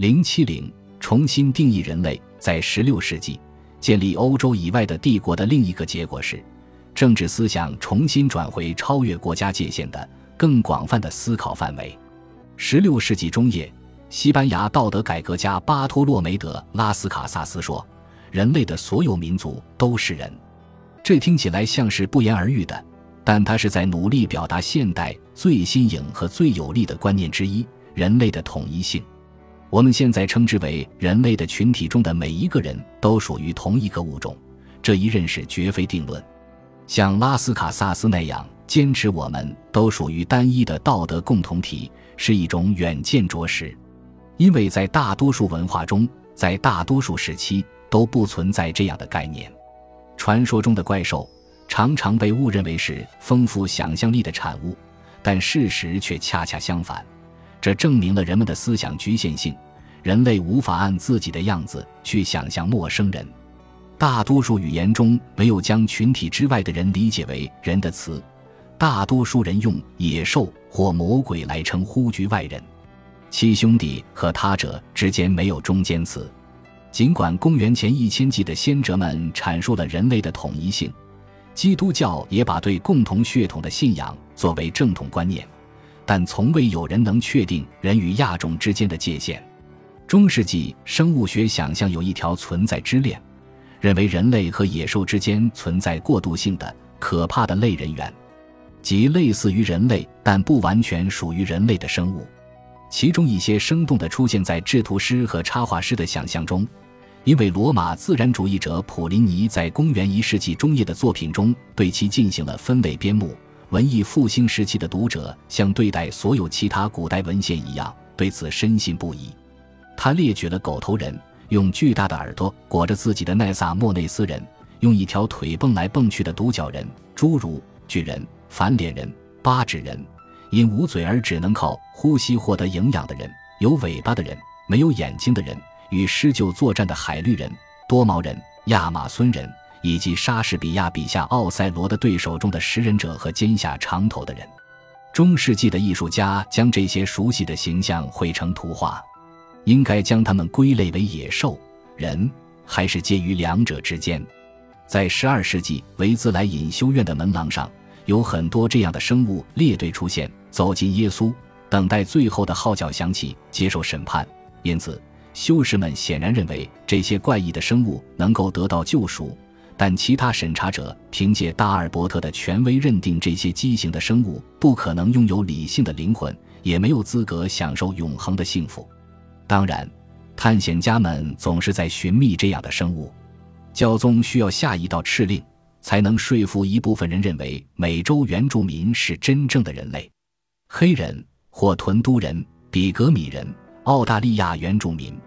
零七零重新定义人类，在十六世纪建立欧洲以外的帝国的另一个结果是，政治思想重新转回超越国家界限的更广泛的思考范围。十六世纪中叶，西班牙道德改革家巴托洛梅德·拉斯卡萨斯说：“人类的所有民族都是人。”这听起来像是不言而喻的，但他是在努力表达现代最新颖和最有力的观念之一——人类的统一性。我们现在称之为人类的群体中的每一个人都属于同一个物种，这一认识绝非定论。像拉斯卡萨斯那样坚持我们都属于单一的道德共同体，是一种远见卓识，因为在大多数文化中，在大多数时期都不存在这样的概念。传说中的怪兽常常被误认为是丰富想象力的产物，但事实却恰恰相反。这证明了人们的思想局限性，人类无法按自己的样子去想象陌生人。大多数语言中没有将群体之外的人理解为人的词，大多数人用野兽或魔鬼来称呼局外人。七兄弟和他者之间没有中间词。尽管公元前一千纪的先哲们阐述了人类的统一性，基督教也把对共同血统的信仰作为正统观念，但从未有人能确定人与亚种之间的界限。中世纪生物学想象有一条存在之链，认为人类和野兽之间存在过渡性的可怕的类人猿，即类似于人类但不完全属于人类的生物。其中一些生动地出现在制图师和插画师的想象中，因为罗马自然主义者普林尼在公元一世纪中叶的作品中对其进行了分类编目。文艺复兴时期的读者像对待所有其他古代文献一样，对此深信不疑。他列举了狗头人、用巨大的耳朵裹着自己的奈萨莫内斯人、用一条腿蹦来蹦去的独角人、侏儒、巨人、反脸人、八指人。因无嘴而只能靠呼吸获得营养的人，有尾巴的人，没有眼睛的人，与狮鹫作战的海绿人、多毛人、亚马孙人，以及莎士比亚笔下奥赛罗的对手中的食人者和尖下长头的人。中世纪的艺术家将这些熟悉的形象绘成图画，应该将它们归类为野兽、人，还是介于两者之间？在十二世纪维兹莱隐修院的门廊上。有很多这样的生物列队出现，走进耶稣，等待最后的号角响起，接受审判。因此，修士们显然认为这些怪异的生物能够得到救赎，但其他审查者凭借大尔伯特的权威认定这些畸形的生物不可能拥有理性的灵魂，也没有资格享受永恒的幸福。当然，探险家们总是在寻觅这样的生物，教宗需要下一道敕令。才能说服一部分人认为美洲原住民是真正的人类，黑人或屯都人、比格米人、澳大利亚原住民，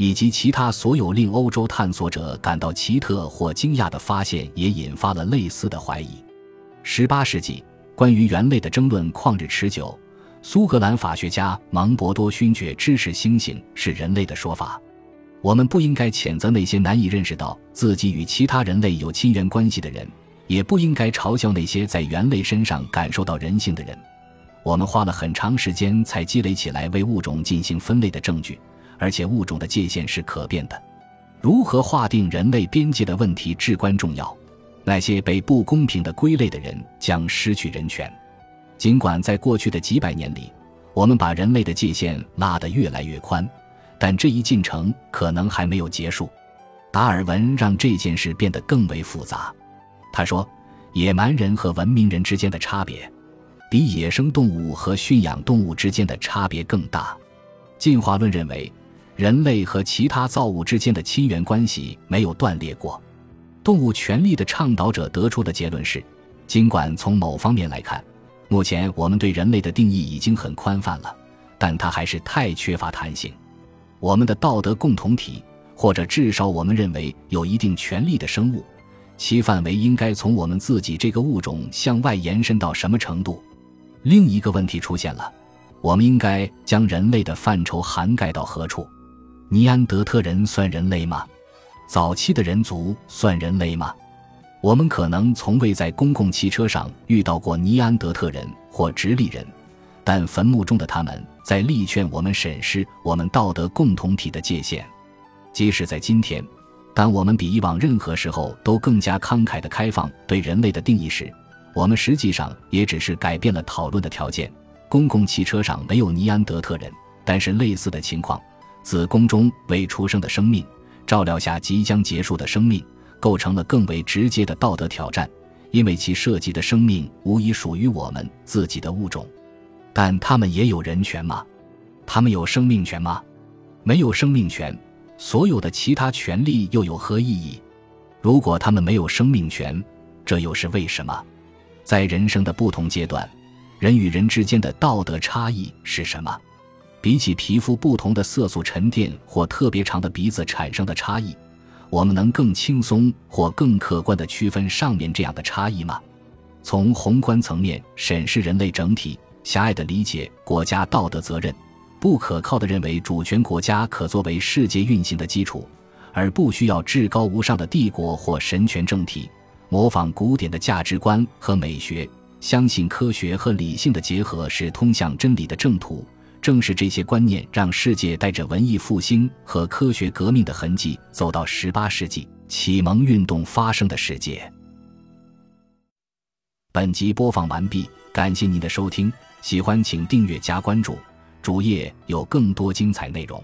以及其他所有令欧洲探索者感到奇特或惊讶的发现，也引发了类似的怀疑。十八世纪，关于猿类的争论旷日持久。苏格兰法学家芒伯多勋爵支持猩猩是人类的说法。我们不应该谴责那些难以认识到自己与其他人类有亲缘关系的人，也不应该嘲笑那些在猿类身上感受到人性的人。我们花了很长时间才积累起来为物种进行分类的证据，而且物种的界限是可变的。如何划定人类边界的问题至关重要。那些被不公平的归类的人将失去人权。尽管在过去的几百年里，我们把人类的界限拉得越来越宽。但这一进程可能还没有结束。达尔文让这件事变得更为复杂。他说：“野蛮人和文明人之间的差别，比野生动物和驯养动物之间的差别更大。”进化论认为，人类和其他造物之间的亲缘关系没有断裂过。动物权利的倡导者得出的结论是：尽管从某方面来看，目前我们对人类的定义已经很宽泛了，但它还是太缺乏弹性。我们的道德共同体，或者至少我们认为有一定权利的生物，其范围应该从我们自己这个物种向外延伸到什么程度？另一个问题出现了：我们应该将人类的范畴涵盖到何处？尼安德特人算人类吗？早期的人族算人类吗？我们可能从未在公共汽车上遇到过尼安德特人或直立人，但坟墓中的他们在力劝我们审视我们道德共同体的界限。即使在今天，当我们比以往任何时候都更加慷慨的开放对人类的定义时，我们实际上也只是改变了讨论的条件。公共汽车上没有尼安德特人，但是类似的情况：子宫中未出生的生命，照料下即将结束的生命，构成了更为直接的道德挑战，因为其涉及的生命无疑属于我们自己的物种。但他们也有人权吗？他们有生命权吗？没有生命权。所有的其他权利又有何意义？如果他们没有生命权，这又是为什么？在人生的不同阶段，人与人之间的道德差异是什么？比起皮肤不同的色素沉淀或特别长的鼻子产生的差异，我们能更轻松或更客观地区分上面这样的差异吗？从宏观层面审视人类整体，狭隘地理解国家道德责任。不可靠的认为，主权国家可作为世界运行的基础，而不需要至高无上的帝国或神权政体。模仿古典的价值观和美学，相信科学和理性的结合是通向真理的正途。正是这些观念，让世界带着文艺复兴和科学革命的痕迹，走到十八世纪启蒙运动发生的世界。本集播放完毕，感谢您的收听，喜欢请订阅加关注。主页有更多精彩内容。